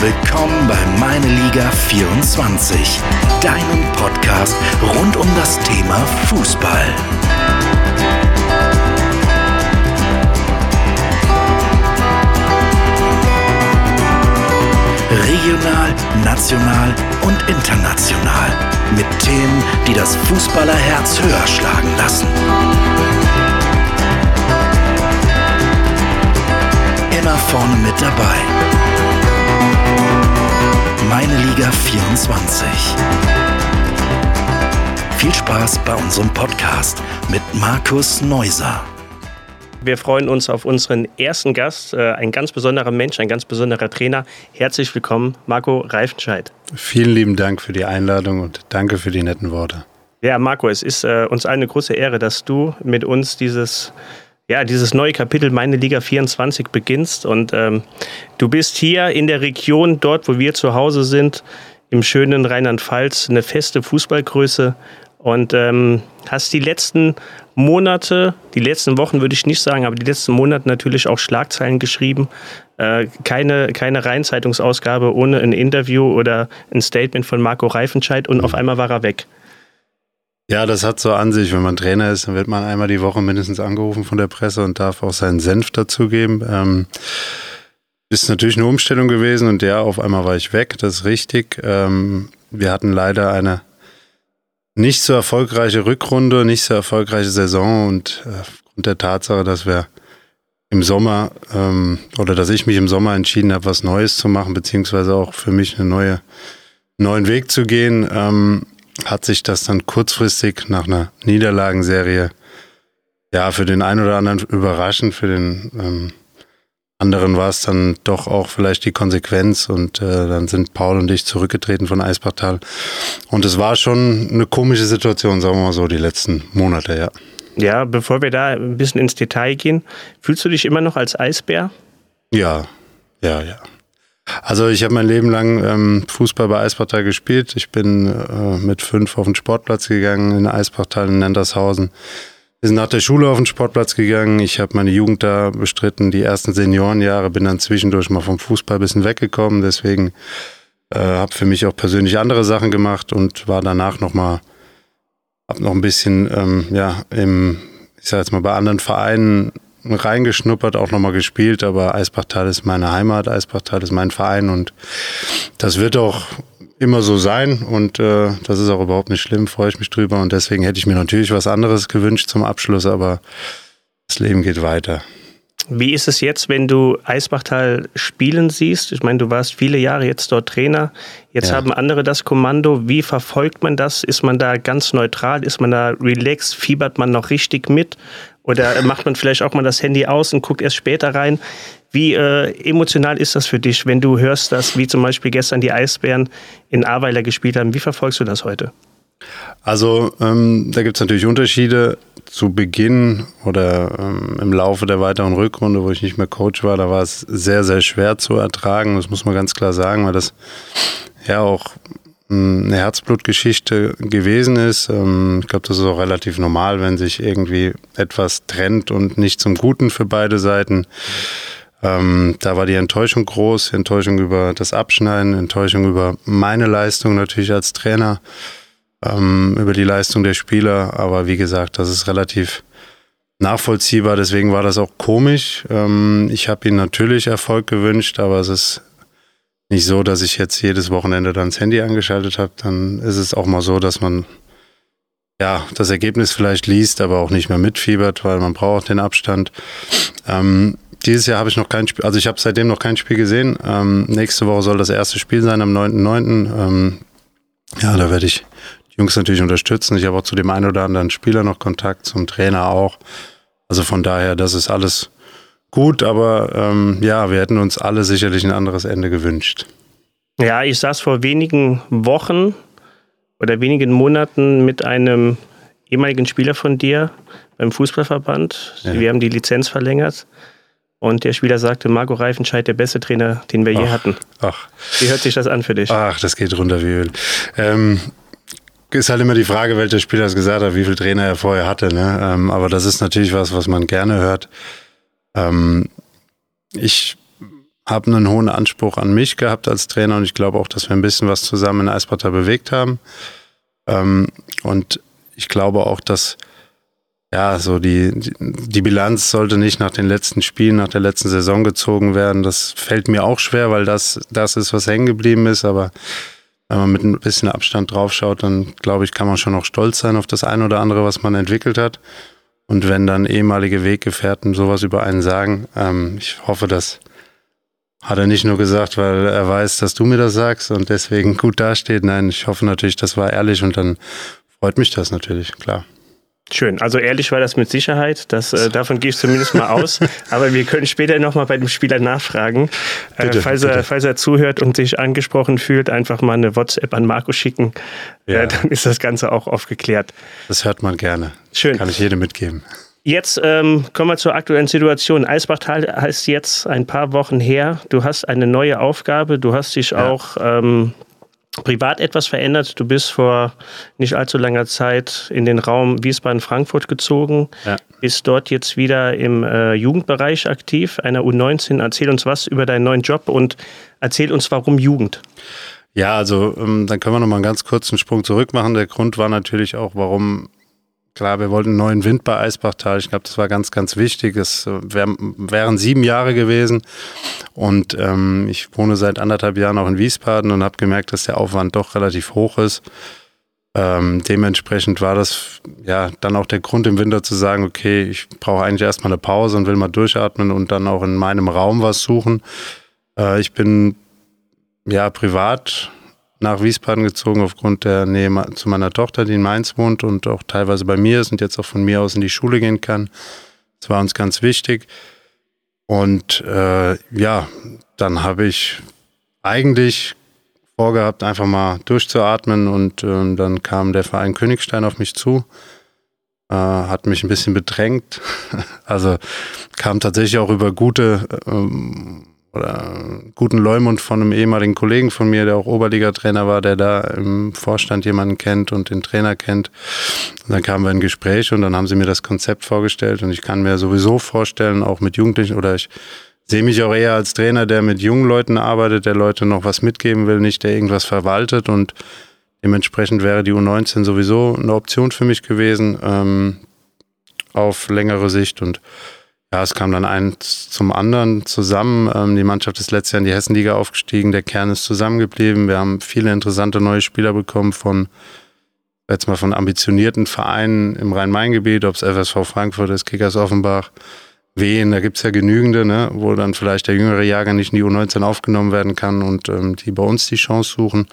Willkommen bei Meine Liga 24, deinem Podcast rund um das Thema Fußball. Regional, national und international. Mit Themen, die das Fußballerherz höher schlagen lassen. Immer vorne mit dabei. Meine Liga 24. Viel Spaß bei unserem Podcast mit Markus Neuser. Wir freuen uns auf unseren ersten Gast, äh, ein ganz besonderer Mensch, ein ganz besonderer Trainer. Herzlich willkommen, Marco Reifenscheid. Vielen lieben Dank für die Einladung und danke für die netten Worte. Ja, Marco, es ist äh, uns eine große Ehre, dass du mit uns dieses, ja, dieses neue Kapitel Meine Liga 24 beginnst. Und ähm, du bist hier in der Region, dort, wo wir zu Hause sind, im schönen Rheinland-Pfalz, eine feste Fußballgröße und ähm, hast die letzten Monate, die letzten Wochen würde ich nicht sagen, aber die letzten Monate natürlich auch Schlagzeilen geschrieben. Äh, keine, keine Rheinzeitungsausgabe ohne ein Interview oder ein Statement von Marco Reifenscheid und auf einmal war er weg. Ja, das hat so an sich. Wenn man Trainer ist, dann wird man einmal die Woche mindestens angerufen von der Presse und darf auch seinen Senf dazugeben. Ähm, ist natürlich eine Umstellung gewesen und ja, auf einmal war ich weg, das ist richtig. Ähm, wir hatten leider eine nicht so erfolgreiche Rückrunde, nicht so erfolgreiche Saison und äh, aufgrund der Tatsache, dass wir im Sommer ähm, oder dass ich mich im Sommer entschieden habe, was Neues zu machen, beziehungsweise auch für mich einen neue, neuen Weg zu gehen, ähm, hat sich das dann kurzfristig nach einer Niederlagenserie ja für den einen oder anderen überraschend, für den ähm, anderen war es dann doch auch vielleicht die Konsequenz und äh, dann sind Paul und ich zurückgetreten von Eisbachtal. Und es war schon eine komische Situation, sagen wir mal so, die letzten Monate, ja. Ja, bevor wir da ein bisschen ins Detail gehen, fühlst du dich immer noch als Eisbär? Ja, ja, ja. Also ich habe mein Leben lang ähm, Fußball bei Eisbachtal gespielt. Ich bin äh, mit fünf auf den Sportplatz gegangen in Eisbachtal in Nendershausen. Wir sind nach der Schule auf den Sportplatz gegangen. Ich habe meine Jugend da bestritten, die ersten Seniorenjahre, bin dann zwischendurch mal vom Fußball ein bisschen weggekommen. Deswegen äh, habe für mich auch persönlich andere Sachen gemacht und war danach nochmal, habe noch ein bisschen, ähm, ja, im, ich sag jetzt mal, bei anderen Vereinen reingeschnuppert, auch nochmal gespielt, aber Eisbachtal ist meine Heimat, Eisbachtal ist mein Verein und das wird auch immer so sein und äh, das ist auch überhaupt nicht schlimm, freue ich mich drüber und deswegen hätte ich mir natürlich was anderes gewünscht zum Abschluss, aber das Leben geht weiter. Wie ist es jetzt, wenn du Eisbachtal spielen siehst? Ich meine, du warst viele Jahre jetzt dort Trainer. Jetzt ja. haben andere das Kommando. Wie verfolgt man das? Ist man da ganz neutral? Ist man da relaxed? Fiebert man noch richtig mit? Oder macht man vielleicht auch mal das Handy aus und guckt erst später rein? Wie äh, emotional ist das für dich, wenn du hörst, dass wie zum Beispiel gestern die Eisbären in Aweiler gespielt haben? Wie verfolgst du das heute? Also ähm, da gibt es natürlich Unterschiede. Zu Beginn oder ähm, im Laufe der weiteren Rückrunde, wo ich nicht mehr Coach war, da war es sehr, sehr schwer zu ertragen. Das muss man ganz klar sagen, weil das ja auch eine Herzblutgeschichte gewesen ist. Ähm, ich glaube, das ist auch relativ normal, wenn sich irgendwie etwas trennt und nicht zum Guten für beide Seiten. Ähm, da war die Enttäuschung groß, Enttäuschung über das Abschneiden, Enttäuschung über meine Leistung natürlich als Trainer, ähm, über die Leistung der Spieler. Aber wie gesagt, das ist relativ nachvollziehbar. Deswegen war das auch komisch. ich habe ihnen natürlich Erfolg gewünscht, aber es ist nicht so, dass ich jetzt jedes Wochenende dann das Handy angeschaltet habe. Dann ist es auch mal so, dass man ja das Ergebnis vielleicht liest, aber auch nicht mehr mitfiebert, weil man braucht den Abstand. Ähm, dieses Jahr habe ich noch kein Spiel, also ich habe seitdem noch kein Spiel gesehen. Ähm, nächste Woche soll das erste Spiel sein am 9.9. Ähm, ja, da werde ich Jungs natürlich unterstützen. Ich habe auch zu dem einen oder anderen Spieler noch Kontakt, zum Trainer auch. Also von daher, das ist alles gut, aber ähm, ja, wir hätten uns alle sicherlich ein anderes Ende gewünscht. Ja, ich saß vor wenigen Wochen oder wenigen Monaten mit einem ehemaligen Spieler von dir beim Fußballverband. Ja. Wir haben die Lizenz verlängert. Und der Spieler sagte, Marco Reifenscheid, der beste Trainer, den wir ach, je hatten. Ach. Wie hört sich das an für dich? Ach, das geht runter wie Öl. Ähm, ist halt immer die Frage, welcher Spieler es gesagt hat, wie viele Trainer er vorher hatte. Ne? Ähm, aber das ist natürlich was, was man gerne hört. Ähm, ich habe einen hohen Anspruch an mich gehabt als Trainer und ich glaube auch, dass wir ein bisschen was zusammen in Eisbachtal bewegt haben. Ähm, und ich glaube auch, dass ja, so die, die Bilanz sollte nicht nach den letzten Spielen, nach der letzten Saison gezogen werden. Das fällt mir auch schwer, weil das, das ist, was hängen geblieben ist. Aber wenn man mit ein bisschen Abstand draufschaut, dann glaube ich, kann man schon auch stolz sein auf das eine oder andere, was man entwickelt hat. Und wenn dann ehemalige Weggefährten sowas über einen sagen, ähm, ich hoffe, das hat er nicht nur gesagt, weil er weiß, dass du mir das sagst und deswegen gut dasteht. Nein, ich hoffe natürlich, das war ehrlich und dann freut mich das natürlich, klar. Schön. Also ehrlich war das mit Sicherheit. Das, äh, davon gehe ich zumindest mal aus. Aber wir können später nochmal bei dem Spieler nachfragen. Äh, bitte, falls, bitte. Er, falls er zuhört und sich angesprochen fühlt, einfach mal eine WhatsApp an Marco schicken. Äh, ja. Äh, dann ist das Ganze auch aufgeklärt. Das hört man gerne. Schön. Kann ich jedem mitgeben. Jetzt ähm, kommen wir zur aktuellen Situation. Eisbachtal heißt jetzt ein paar Wochen her. Du hast eine neue Aufgabe. Du hast dich ja. auch ähm, privat etwas verändert. Du bist vor nicht allzu langer Zeit in den Raum Wiesbaden-Frankfurt gezogen, ja. bist dort jetzt wieder im äh, Jugendbereich aktiv, einer U19. Erzähl uns was über deinen neuen Job und erzähl uns, warum Jugend. Ja, also ähm, dann können wir noch mal einen ganz kurzen Sprung zurück machen. Der Grund war natürlich auch, warum Klar, wir wollten einen neuen Wind bei Eisbachtal. Ich glaube, das war ganz, ganz wichtig. Es äh, wär, wären sieben Jahre gewesen. Und ähm, ich wohne seit anderthalb Jahren auch in Wiesbaden und habe gemerkt, dass der Aufwand doch relativ hoch ist. Ähm, dementsprechend war das ja dann auch der Grund im Winter zu sagen, okay, ich brauche eigentlich erstmal eine Pause und will mal durchatmen und dann auch in meinem Raum was suchen. Äh, ich bin ja privat nach Wiesbaden gezogen aufgrund der Nähe zu meiner Tochter, die in Mainz wohnt und auch teilweise bei mir ist und jetzt auch von mir aus in die Schule gehen kann. Das war uns ganz wichtig. Und äh, ja, dann habe ich eigentlich vorgehabt, einfach mal durchzuatmen und äh, dann kam der Verein Königstein auf mich zu, äh, hat mich ein bisschen bedrängt. also kam tatsächlich auch über gute ähm, oder guten Leumund von einem ehemaligen Kollegen von mir, der auch Oberliga-Trainer war, der da im Vorstand jemanden kennt und den Trainer kennt. Und dann kamen wir in ein Gespräch und dann haben sie mir das Konzept vorgestellt und ich kann mir sowieso vorstellen, auch mit Jugendlichen oder ich sehe mich auch eher als Trainer, der mit jungen Leuten arbeitet, der Leute noch was mitgeben will, nicht der irgendwas verwaltet und dementsprechend wäre die U19 sowieso eine Option für mich gewesen ähm, auf längere Sicht und ja, es kam dann eins zum anderen zusammen. Ähm, die Mannschaft ist letztes Jahr in die Hessenliga aufgestiegen. Der Kern ist zusammengeblieben. Wir haben viele interessante neue Spieler bekommen von jetzt mal von ambitionierten Vereinen im Rhein-Main-Gebiet, ob es FSV Frankfurt ist, Kickers Offenbach, Wien, da gibt's ja genügende, ne, wo dann vielleicht der jüngere Jahrgang nicht in die U19 aufgenommen werden kann und ähm, die bei uns die Chance suchen.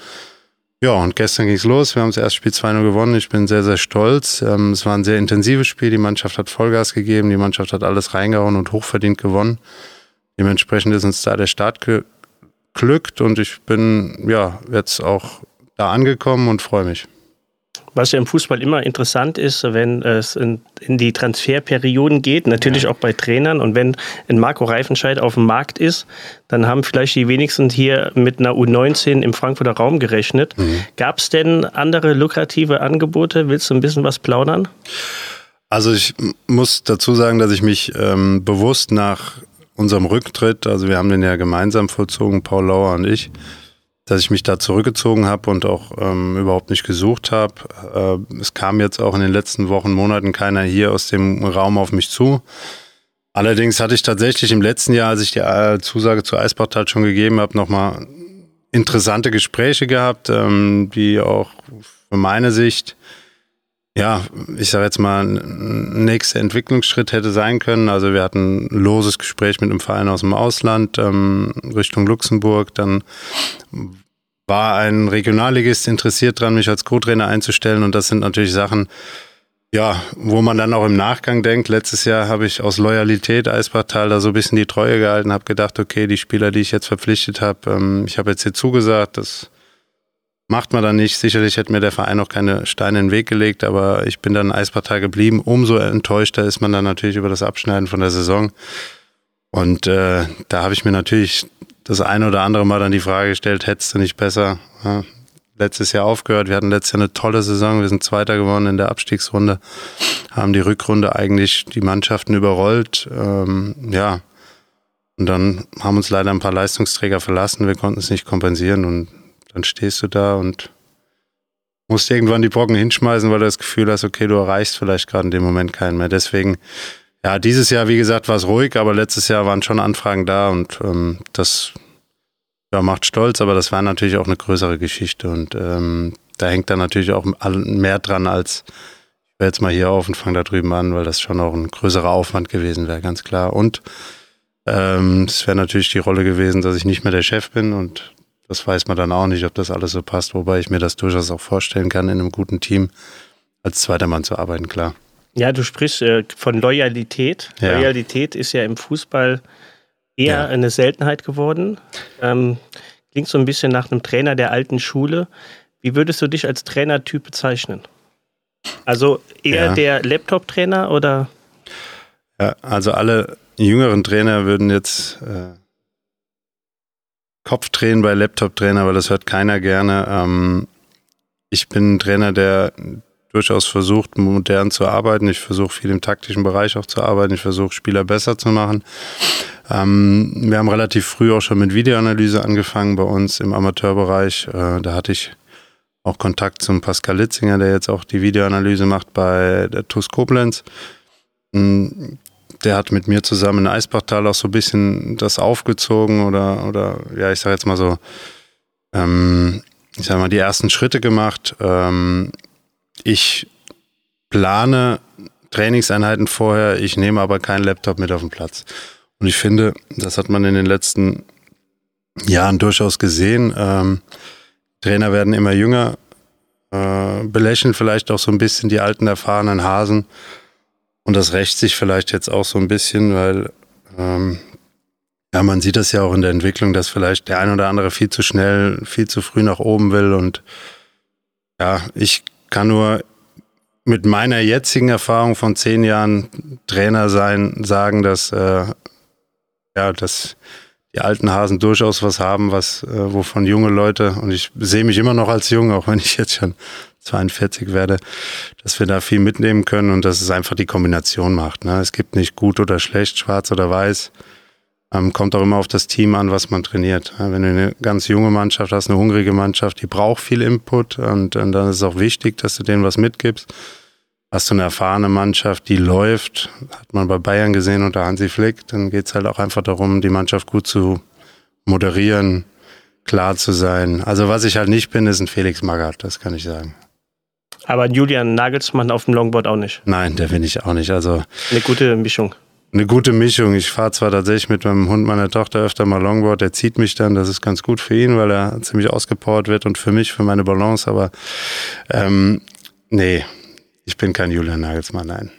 Ja, und gestern ging's los. Wir haben das erste Spiel 2-0 gewonnen. Ich bin sehr, sehr stolz. Ähm, es war ein sehr intensives Spiel. Die Mannschaft hat Vollgas gegeben. Die Mannschaft hat alles reingehauen und hochverdient gewonnen. Dementsprechend ist uns da der Start geglückt und ich bin ja jetzt auch da angekommen und freue mich was ja im Fußball immer interessant ist, wenn es in, in die Transferperioden geht, natürlich ja. auch bei Trainern. Und wenn ein Marco Reifenscheid auf dem Markt ist, dann haben vielleicht die wenigsten hier mit einer U19 im Frankfurter Raum gerechnet. Mhm. Gab es denn andere lukrative Angebote? Willst du ein bisschen was plaudern? Also ich muss dazu sagen, dass ich mich ähm, bewusst nach unserem Rücktritt, also wir haben den ja gemeinsam vollzogen, Paul Lauer und ich, dass ich mich da zurückgezogen habe und auch ähm, überhaupt nicht gesucht habe. Äh, es kam jetzt auch in den letzten Wochen, Monaten keiner hier aus dem Raum auf mich zu. Allerdings hatte ich tatsächlich im letzten Jahr, als ich die äh, Zusage zu Eisbachtal schon gegeben habe, nochmal interessante Gespräche gehabt, ähm, die auch für meine Sicht ja, ich sage jetzt mal, ein nächster Entwicklungsschritt hätte sein können. Also wir hatten ein loses Gespräch mit einem Verein aus dem Ausland ähm, Richtung Luxemburg. Dann war ein Regionalligist interessiert dran, mich als Co-Trainer einzustellen. Und das sind natürlich Sachen, ja, wo man dann auch im Nachgang denkt, letztes Jahr habe ich aus Loyalität Eisbachtal da so ein bisschen die Treue gehalten, habe gedacht, okay, die Spieler, die ich jetzt verpflichtet habe, ähm, ich habe jetzt hier zugesagt, das Macht man dann nicht. Sicherlich hätte mir der Verein auch keine Steine in den Weg gelegt, aber ich bin dann Eispartei geblieben. Umso enttäuschter ist man dann natürlich über das Abschneiden von der Saison. Und äh, da habe ich mir natürlich das eine oder andere Mal dann die Frage gestellt, hättest du nicht besser ja, letztes Jahr aufgehört? Wir hatten letztes Jahr eine tolle Saison, wir sind Zweiter geworden in der Abstiegsrunde, haben die Rückrunde eigentlich die Mannschaften überrollt. Ähm, ja, Und dann haben uns leider ein paar Leistungsträger verlassen, wir konnten es nicht kompensieren und dann stehst du da und musst irgendwann die Brocken hinschmeißen, weil du das Gefühl hast, okay, du erreichst vielleicht gerade in dem Moment keinen mehr. Deswegen, ja, dieses Jahr, wie gesagt, war es ruhig, aber letztes Jahr waren schon Anfragen da und ähm, das ja, macht stolz, aber das war natürlich auch eine größere Geschichte und ähm, da hängt dann natürlich auch mehr dran als ich höre jetzt mal hier auf und fange da drüben an, weil das schon auch ein größerer Aufwand gewesen wäre, ganz klar. Und ähm, es wäre natürlich die Rolle gewesen, dass ich nicht mehr der Chef bin und das weiß man dann auch nicht, ob das alles so passt, wobei ich mir das durchaus auch vorstellen kann, in einem guten Team als zweiter Mann zu arbeiten, klar. Ja, du sprichst äh, von Loyalität. Ja. Loyalität ist ja im Fußball eher ja. eine Seltenheit geworden. Ähm, klingt so ein bisschen nach einem Trainer der alten Schule. Wie würdest du dich als Trainertyp bezeichnen? Also eher ja. der Laptop-Trainer oder? Ja, also alle jüngeren Trainer würden jetzt äh, Kopf drehen bei Laptop-Trainer, weil das hört keiner gerne. Ähm, ich bin ein Trainer, der durchaus versucht, modern zu arbeiten. Ich versuche viel im taktischen Bereich auch zu arbeiten. Ich versuche, Spieler besser zu machen. Ähm, wir haben relativ früh auch schon mit Videoanalyse angefangen bei uns im Amateurbereich. Äh, da hatte ich auch Kontakt zum Pascal Litzinger, der jetzt auch die Videoanalyse macht bei der TUS Koblenz. Hm, der hat mit mir zusammen in Eisbachtal auch so ein bisschen das aufgezogen oder, oder ja, ich sage jetzt mal so, ähm, ich sage mal, die ersten Schritte gemacht. Ähm, ich plane Trainingseinheiten vorher, ich nehme aber keinen Laptop mit auf den Platz. Und ich finde, das hat man in den letzten Jahren durchaus gesehen. Ähm, Trainer werden immer jünger, äh, belächeln vielleicht auch so ein bisschen die alten erfahrenen Hasen. Und das rächt sich vielleicht jetzt auch so ein bisschen, weil ähm, ja, man sieht das ja auch in der Entwicklung, dass vielleicht der ein oder andere viel zu schnell, viel zu früh nach oben will. Und ja, ich kann nur mit meiner jetzigen Erfahrung von zehn Jahren Trainer sein, sagen, dass äh, ja, dass die alten Hasen durchaus was haben, was äh, wovon junge Leute und ich sehe mich immer noch als jung, auch wenn ich jetzt schon 42 werde, dass wir da viel mitnehmen können und dass es einfach die Kombination macht. Ne? Es gibt nicht gut oder schlecht, schwarz oder weiß. Ähm, kommt auch immer auf das Team an, was man trainiert. Wenn du eine ganz junge Mannschaft hast, eine hungrige Mannschaft, die braucht viel Input und, und dann ist es auch wichtig, dass du denen was mitgibst. Hast du eine erfahrene Mannschaft, die läuft, hat man bei Bayern gesehen unter Hansi Flick, dann geht es halt auch einfach darum, die Mannschaft gut zu moderieren, klar zu sein. Also was ich halt nicht bin, ist ein Felix Magath, das kann ich sagen. Aber Julian Nagelsmann auf dem Longboard auch nicht. Nein, der bin ich auch nicht. Also eine gute Mischung. Eine gute Mischung. Ich fahre zwar tatsächlich mit meinem Hund meiner Tochter öfter mal Longboard, der zieht mich dann, das ist ganz gut für ihn, weil er ziemlich ausgepowert wird und für mich, für meine Balance, aber ähm, nee, ich bin kein Julian Nagelsmann, nein.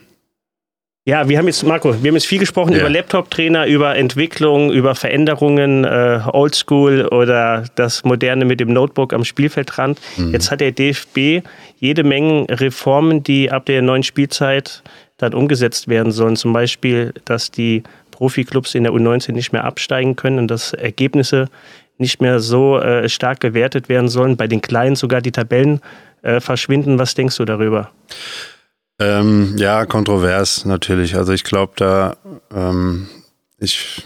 Ja, wir haben jetzt, Marco, wir haben jetzt viel gesprochen ja. über Laptop-Trainer, über Entwicklung, über Veränderungen, äh, Oldschool oder das Moderne mit dem Notebook am Spielfeldrand. Mhm. Jetzt hat der DFB jede Menge Reformen, die ab der neuen Spielzeit dann umgesetzt werden sollen. Zum Beispiel, dass die Profiklubs in der U19 nicht mehr absteigen können und dass Ergebnisse nicht mehr so äh, stark gewertet werden sollen. Bei den Kleinen sogar die Tabellen äh, verschwinden. Was denkst du darüber? Ähm, ja, kontrovers natürlich. Also ich glaube, da ähm, ich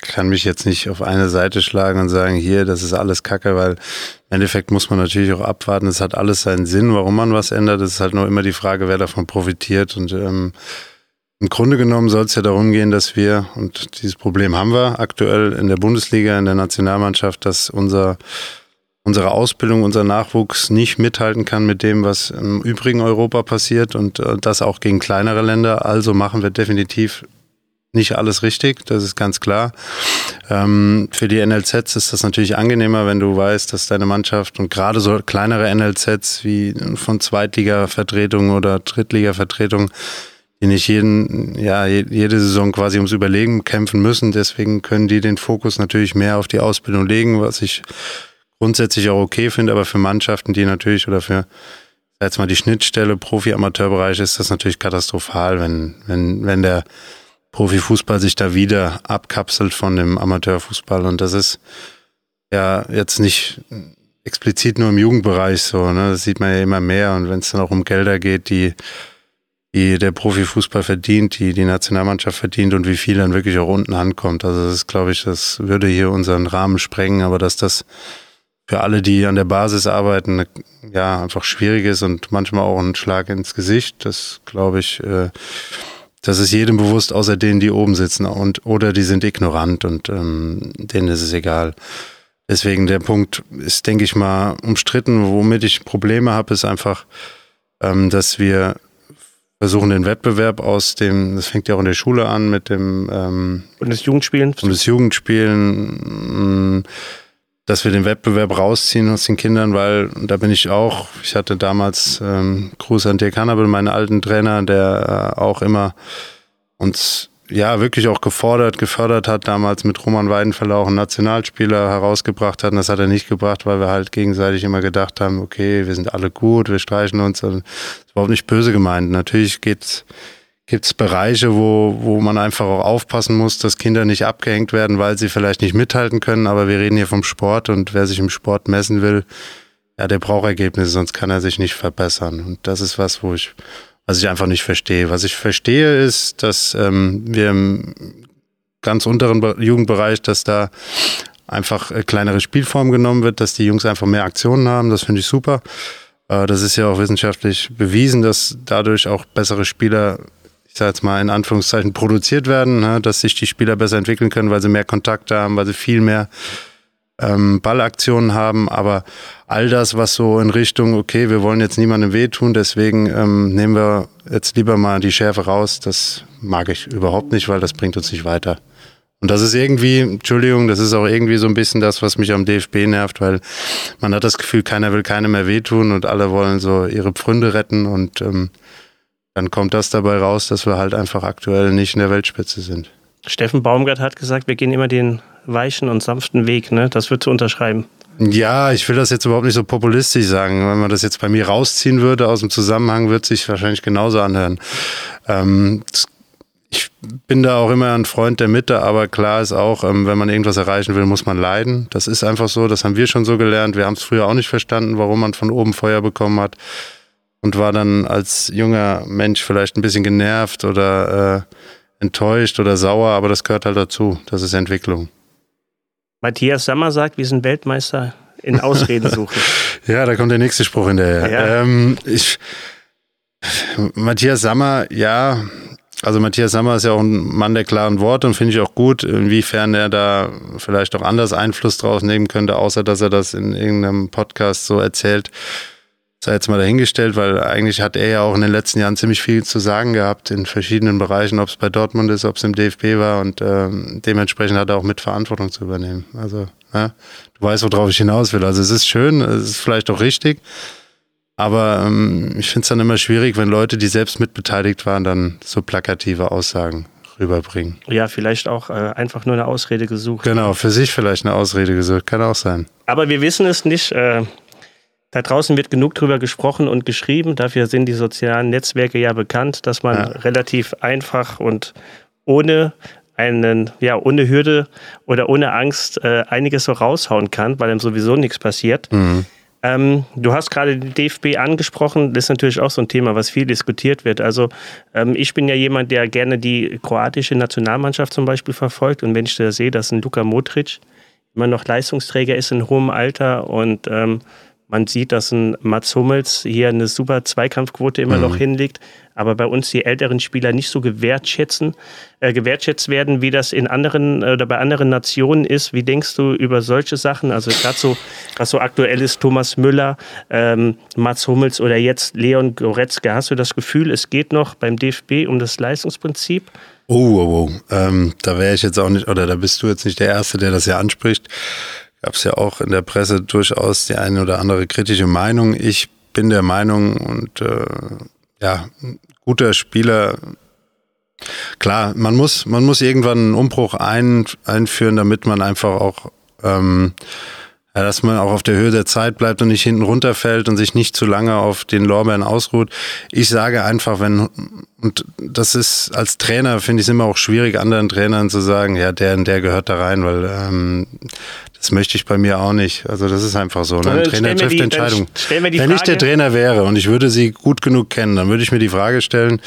kann mich jetzt nicht auf eine Seite schlagen und sagen, hier, das ist alles Kacke, weil im Endeffekt muss man natürlich auch abwarten. Es hat alles seinen Sinn, warum man was ändert. Es ist halt nur immer die Frage, wer davon profitiert. Und ähm, im Grunde genommen soll es ja darum gehen, dass wir, und dieses Problem haben wir aktuell in der Bundesliga, in der Nationalmannschaft, dass unser unsere Ausbildung, unser Nachwuchs nicht mithalten kann mit dem, was im übrigen Europa passiert und äh, das auch gegen kleinere Länder. Also machen wir definitiv nicht alles richtig, das ist ganz klar. Ähm, für die NLZs ist das natürlich angenehmer, wenn du weißt, dass deine Mannschaft und gerade so kleinere NLZs wie von Zweitliga-Vertretung oder Drittliga-Vertretung, die nicht jeden, ja, jede Saison quasi ums Überlegen kämpfen müssen. Deswegen können die den Fokus natürlich mehr auf die Ausbildung legen, was ich grundsätzlich auch okay finde, aber für Mannschaften, die natürlich oder für jetzt mal die Schnittstelle Profi-Amateurbereich ist das natürlich katastrophal, wenn, wenn, wenn der Profifußball sich da wieder abkapselt von dem Amateurfußball. Und das ist ja jetzt nicht explizit nur im Jugendbereich so, ne? Das sieht man ja immer mehr. Und wenn es dann auch um Gelder geht, die die der Profifußball verdient, die die Nationalmannschaft verdient und wie viel dann wirklich auch unten ankommt. Also das ist, glaube ich, das würde hier unseren Rahmen sprengen, aber dass das für alle, die an der Basis arbeiten, ja, einfach schwierig ist und manchmal auch ein Schlag ins Gesicht, das glaube ich, äh, das ist jedem bewusst, außer denen, die oben sitzen und oder die sind ignorant und ähm, denen ist es egal. Deswegen der Punkt ist, denke ich mal, umstritten. Womit ich Probleme habe, ist einfach, ähm, dass wir versuchen den Wettbewerb aus dem, das fängt ja auch in der Schule an mit dem ähm, Bundesjugendspielen. Bundesjugendspielen, dass wir den Wettbewerb rausziehen aus den Kindern, weil da bin ich auch, ich hatte damals ähm, Gruß an Dirk Hannabel, meinen alten Trainer, der äh, auch immer uns ja wirklich auch gefordert, gefördert hat, damals mit Roman Weidenfeller auch einen Nationalspieler herausgebracht hat. Und das hat er nicht gebracht, weil wir halt gegenseitig immer gedacht haben, okay, wir sind alle gut, wir streichen uns. Das ist überhaupt nicht böse gemeint. Natürlich geht's gibt es Bereiche, wo, wo man einfach auch aufpassen muss, dass Kinder nicht abgehängt werden, weil sie vielleicht nicht mithalten können. Aber wir reden hier vom Sport und wer sich im Sport messen will, ja, der braucht Ergebnisse, sonst kann er sich nicht verbessern. Und das ist was, wo ich was ich einfach nicht verstehe. Was ich verstehe ist, dass ähm, wir im ganz unteren Jugendbereich, dass da einfach äh, kleinere Spielform genommen wird, dass die Jungs einfach mehr Aktionen haben. Das finde ich super. Äh, das ist ja auch wissenschaftlich bewiesen, dass dadurch auch bessere Spieler, ich sage jetzt mal in Anführungszeichen, produziert werden, ne? dass sich die Spieler besser entwickeln können, weil sie mehr Kontakte haben, weil sie viel mehr ähm, Ballaktionen haben, aber all das, was so in Richtung, okay, wir wollen jetzt niemandem wehtun, deswegen ähm, nehmen wir jetzt lieber mal die Schärfe raus, das mag ich überhaupt nicht, weil das bringt uns nicht weiter. Und das ist irgendwie, Entschuldigung, das ist auch irgendwie so ein bisschen das, was mich am DFB nervt, weil man hat das Gefühl, keiner will keinem mehr wehtun und alle wollen so ihre Pfründe retten und ähm, dann kommt das dabei raus, dass wir halt einfach aktuell nicht in der Weltspitze sind. Steffen Baumgart hat gesagt, wir gehen immer den weichen und sanften Weg, ne? Das wird zu unterschreiben. Ja, ich will das jetzt überhaupt nicht so populistisch sagen. Wenn man das jetzt bei mir rausziehen würde aus dem Zusammenhang, wird sich wahrscheinlich genauso anhören. Ähm, ich bin da auch immer ein Freund der Mitte, aber klar ist auch, ähm, wenn man irgendwas erreichen will, muss man leiden. Das ist einfach so, das haben wir schon so gelernt. Wir haben es früher auch nicht verstanden, warum man von oben Feuer bekommen hat und war dann als junger Mensch vielleicht ein bisschen genervt oder äh, enttäuscht oder sauer, aber das gehört halt dazu. Das ist Entwicklung. Matthias Sammer sagt, wir sind Weltmeister in Ausredensuche. ja, da kommt der nächste Spruch hinterher. Ja. Ähm, ich, Matthias Sammer, ja, also Matthias Sammer ist ja auch ein Mann der klaren Worte und finde ich auch gut, inwiefern er da vielleicht auch anders Einfluss draus nehmen könnte, außer dass er das in irgendeinem Podcast so erzählt sei jetzt mal dahingestellt, weil eigentlich hat er ja auch in den letzten Jahren ziemlich viel zu sagen gehabt in verschiedenen Bereichen, ob es bei Dortmund ist, ob es im DFB war und ähm, dementsprechend hat er auch mit Verantwortung zu übernehmen. Also, ja, du weißt, worauf ich hinaus will. Also es ist schön, es ist vielleicht auch richtig, aber ähm, ich finde es dann immer schwierig, wenn Leute, die selbst mitbeteiligt waren, dann so plakative Aussagen rüberbringen. Ja, vielleicht auch äh, einfach nur eine Ausrede gesucht. Genau, für sich vielleicht eine Ausrede gesucht, kann auch sein. Aber wir wissen es nicht. Äh da draußen wird genug drüber gesprochen und geschrieben. Dafür sind die sozialen Netzwerke ja bekannt, dass man ja. relativ einfach und ohne einen, ja, ohne Hürde oder ohne Angst äh, einiges so raushauen kann, weil ihm sowieso nichts passiert. Mhm. Ähm, du hast gerade den DFB angesprochen, das ist natürlich auch so ein Thema, was viel diskutiert wird. Also ähm, ich bin ja jemand, der gerne die kroatische Nationalmannschaft zum Beispiel verfolgt und wenn ich da sehe, dass ein Luka Modric immer noch Leistungsträger ist in hohem Alter und ähm, man sieht, dass ein Mats Hummels hier eine super Zweikampfquote immer mhm. noch hinlegt, aber bei uns die älteren Spieler nicht so gewertschätzen, äh, gewertschätzt werden, wie das in anderen äh, oder bei anderen Nationen ist. Wie denkst du über solche Sachen? Also gerade so, was so aktuell ist, Thomas Müller, ähm, Mats Hummels oder jetzt Leon Goretzka. Hast du das Gefühl, es geht noch beim DFB um das Leistungsprinzip? Oh, oh, oh. Ähm, da wäre ich jetzt auch nicht, oder da bist du jetzt nicht der Erste, der das ja anspricht gab es ja auch in der Presse durchaus die eine oder andere kritische Meinung. Ich bin der Meinung und äh, ja, guter Spieler. Klar, man muss, man muss irgendwann einen Umbruch ein, einführen, damit man einfach auch ähm, Ja, dass man auch auf der Höhe der Zeit bleibt und nicht hinten runterfällt und sich nicht zu lange auf den Lorbeeren ausruht. Ich sage einfach, wenn, und das ist als Trainer, finde ich es immer auch schwierig, anderen Trainern zu sagen, ja, der und der gehört da rein, weil ähm, das möchte ich bei mir auch nicht. Also das ist einfach so. Ne? Ein Trainer trifft die, Entscheidungen. Wenn Frage, ich der Trainer wäre und ich würde sie gut genug kennen, dann würde ich mir die Frage stellen,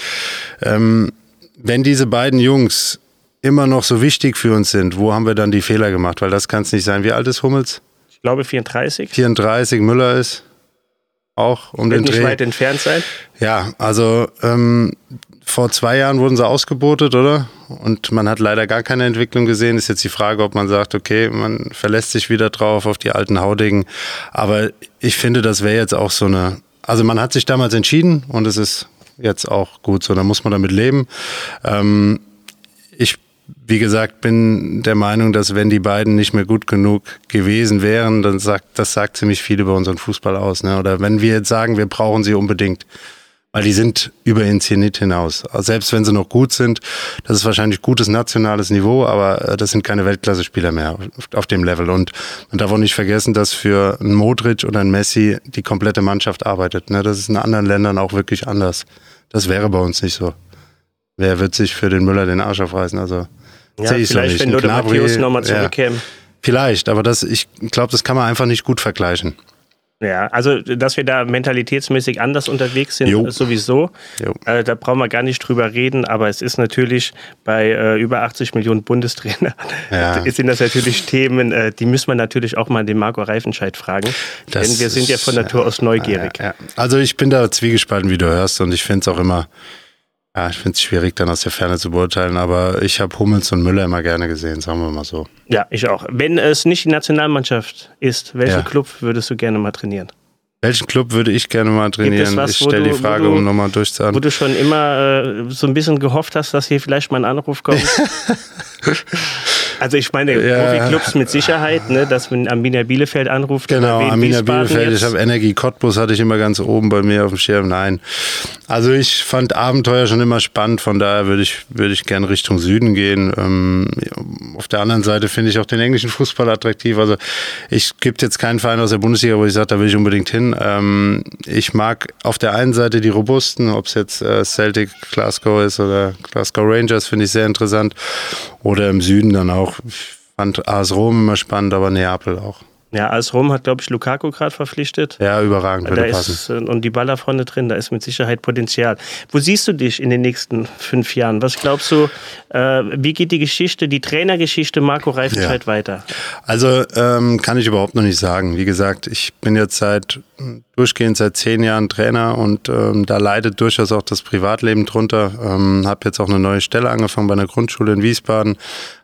ähm, wenn diese beiden Jungs immer noch so wichtig für uns sind, wo haben wir dann die Fehler gemacht? Weil das kann es nicht sein. Wie alt ist Hummels? Glaube 34. 34, Müller ist auch um Wird den nicht weit entfernt sein. Ja, also ähm, vor zwei Jahren wurden sie ausgebotet, oder? Und man hat leider gar keine Entwicklung gesehen. Ist jetzt die Frage, ob man sagt, okay, man verlässt sich wieder drauf auf die alten Haudegen. Aber ich finde, das wäre jetzt auch so eine. Also man hat sich damals entschieden und es ist jetzt auch gut so. Da muss man damit leben. Ähm, wie gesagt, bin der Meinung, dass wenn die beiden nicht mehr gut genug gewesen wären, dann sagt das sagt ziemlich viel über unseren Fußball aus. Ne? Oder wenn wir jetzt sagen, wir brauchen sie unbedingt, weil die sind über den Zenit hinaus. Also selbst wenn sie noch gut sind, das ist wahrscheinlich gutes nationales Niveau, aber äh, das sind keine Weltklasse-Spieler mehr auf dem Level. Und man darf auch nicht vergessen, dass für einen Modric oder einen Messi die komplette Mannschaft arbeitet. Ne? Das ist in anderen Ländern auch wirklich anders. Das wäre bei uns nicht so wer wird sich für den Müller den Arsch aufreißen? Also ja, sehe ich so nicht. Wenn Lothar Matthäus nochmal zurückkäme. Ja, vielleicht, aber das, ich glaube, das kann man einfach nicht gut vergleichen. Ja, also dass wir da mentalitätsmäßig anders unterwegs sind, jo. sowieso. Jo. Äh, da brauchen wir gar nicht drüber reden, aber es ist natürlich bei äh, über 80 Millionen Bundestrainer, ja. sind das natürlich Themen, äh, die müssen wir natürlich auch mal den Marco Reifenscheid fragen. Das denn wir sind ja von Natur aus neugierig. Ja, also ich bin da zwiegespalten, wie du hörst, und ich finde es auch immer ja, ich finde es schwierig, dann aus der Ferne zu beurteilen, aber ich habe Hummels und Müller immer gerne gesehen, sagen wir mal so. Ja, ich auch. Wenn es nicht die Nationalmannschaft ist, welchen ja. Club würdest du gerne mal trainieren? Welchen Club würde ich gerne mal trainieren? Was, ich stelle die Frage, du, um nochmal durchzuhaben. Wo du schon immer äh, so ein bisschen gehofft hast, dass hier vielleicht mal ein Anruf kommt. Also ich meine, ja. Profi-Clubs mit Sicherheit, ne, dass man Arminia Bielefeld anruft. Genau, Arminia Bielefeld. Jetzt. Ich habe Energie Cottbus hatte ich immer ganz oben bei mir auf dem Schirm. Nein. Also ich fand Abenteuer schon immer spannend, von daher würde ich, würde ich gerne Richtung Süden gehen. Ähm, auf der anderen Seite finde ich auch den englischen Fußball attraktiv. Also ich gibt jetzt keinen Verein aus der Bundesliga, wo ich sage, da will ich unbedingt hin. Ähm, ich mag auf der einen Seite die Robusten, ob es jetzt äh, Celtic Glasgow ist oder Glasgow Rangers, finde ich sehr interessant. Oder im Süden dann auch. Ich fand AS Rom immer spannend, aber Neapel auch. Ja, AS Rom hat, glaube ich, Lukaku gerade verpflichtet. Ja, überragend würde da passen. Ist, äh, und die Baller vorne drin, da ist mit Sicherheit Potenzial. Wo siehst du dich in den nächsten fünf Jahren? Was glaubst du, äh, wie geht die Geschichte, die Trainergeschichte Marco Reifenscheid ja. weiter? Also ähm, kann ich überhaupt noch nicht sagen. Wie gesagt, ich bin jetzt seit durchgehend seit zehn Jahren Trainer und ähm, da leidet durchaus auch das Privatleben drunter. Ähm, habe jetzt auch eine neue Stelle angefangen bei einer Grundschule in Wiesbaden,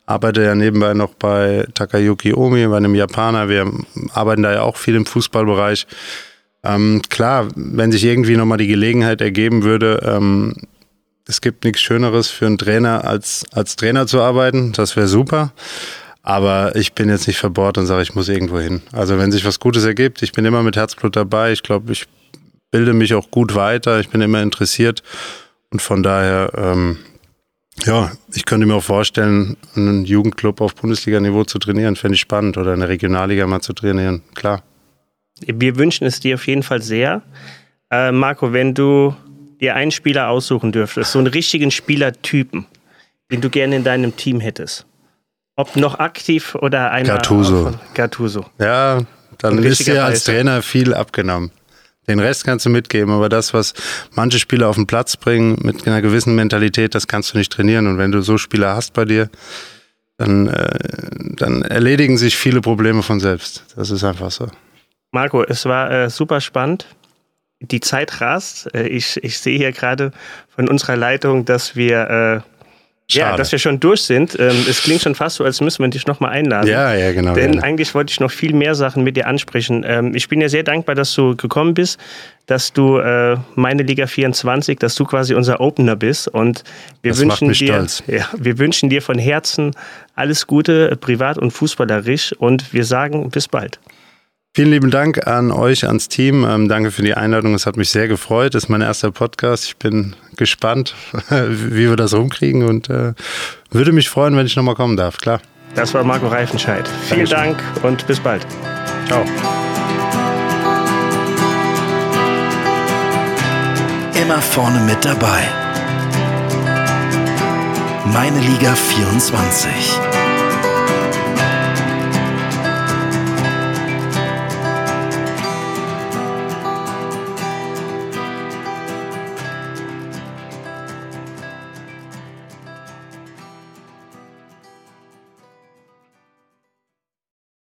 arbeite ja nebenbei noch bei Takayuki Omi, bei einem Japaner. Wir arbeiten da ja auch viel im Fußballbereich. Ähm, klar, wenn sich irgendwie nochmal die Gelegenheit ergeben würde, ähm, es gibt nichts Schöneres für einen Trainer, als als Trainer zu arbeiten. Das wäre super. Aber ich bin jetzt nicht verbohrt und sage, ich muss irgendwo hin. Also wenn sich was Gutes ergibt, ich bin immer mit Herzblut dabei. Ich glaube, ich bilde mich auch gut weiter. Ich bin immer interessiert. Und von daher, ähm, ja, ich könnte mir auch vorstellen, einen Jugendclub auf Bundesliga-Niveau zu trainieren, fände ich spannend. Oder eine Regionalliga mal zu trainieren, klar. Wir wünschen es dir auf jeden Fall sehr. Äh, Marco, wenn du dir einen Spieler aussuchen dürftest, so einen richtigen Spielertypen, den du gerne in deinem Team hättest, ob noch aktiv oder einer Gattuso. Gattuso. Ja, dann ist dir als Trainer viel abgenommen. Den Rest kannst du mitgeben, aber das, was manche Spieler auf den Platz bringen, mit einer gewissen Mentalität, das kannst du nicht trainieren. Und wenn du so Spieler hast bei dir, dann, äh, dann erledigen sich viele Probleme von selbst. Das ist einfach so. Marco, es war äh, super spannend. Die Zeit rast. Äh, ich, ich sehe hier gerade von unserer Leitung, dass wir äh, Schade. Ja, dass wir schon durch sind. Ähm, es klingt schon fast so, als müssen wir dich nochmal einladen. Ja, ja, genau. Denn gerne. eigentlich wollte ich noch viel mehr Sachen mit dir ansprechen. Ähm, ich bin ja sehr dankbar, dass du gekommen bist, dass du äh, meine Liga 24, dass du quasi unser Opener bist. Und wir das wünschen dir, ja, wir wünschen dir von Herzen alles Gute, privat und fußballerisch. Und wir sagen bis bald. Vielen lieben Dank an euch, ans Team. Ähm, danke für die Einladung. Es hat mich sehr gefreut. Das ist mein erster Podcast. Ich bin gespannt, wie wir das rumkriegen und äh, würde mich freuen, wenn ich nochmal kommen darf. Klar. Das war Marco Reifenscheid. Vielen Dank und bis bald. Ciao. Immer vorne mit dabei. Meine Liga 24.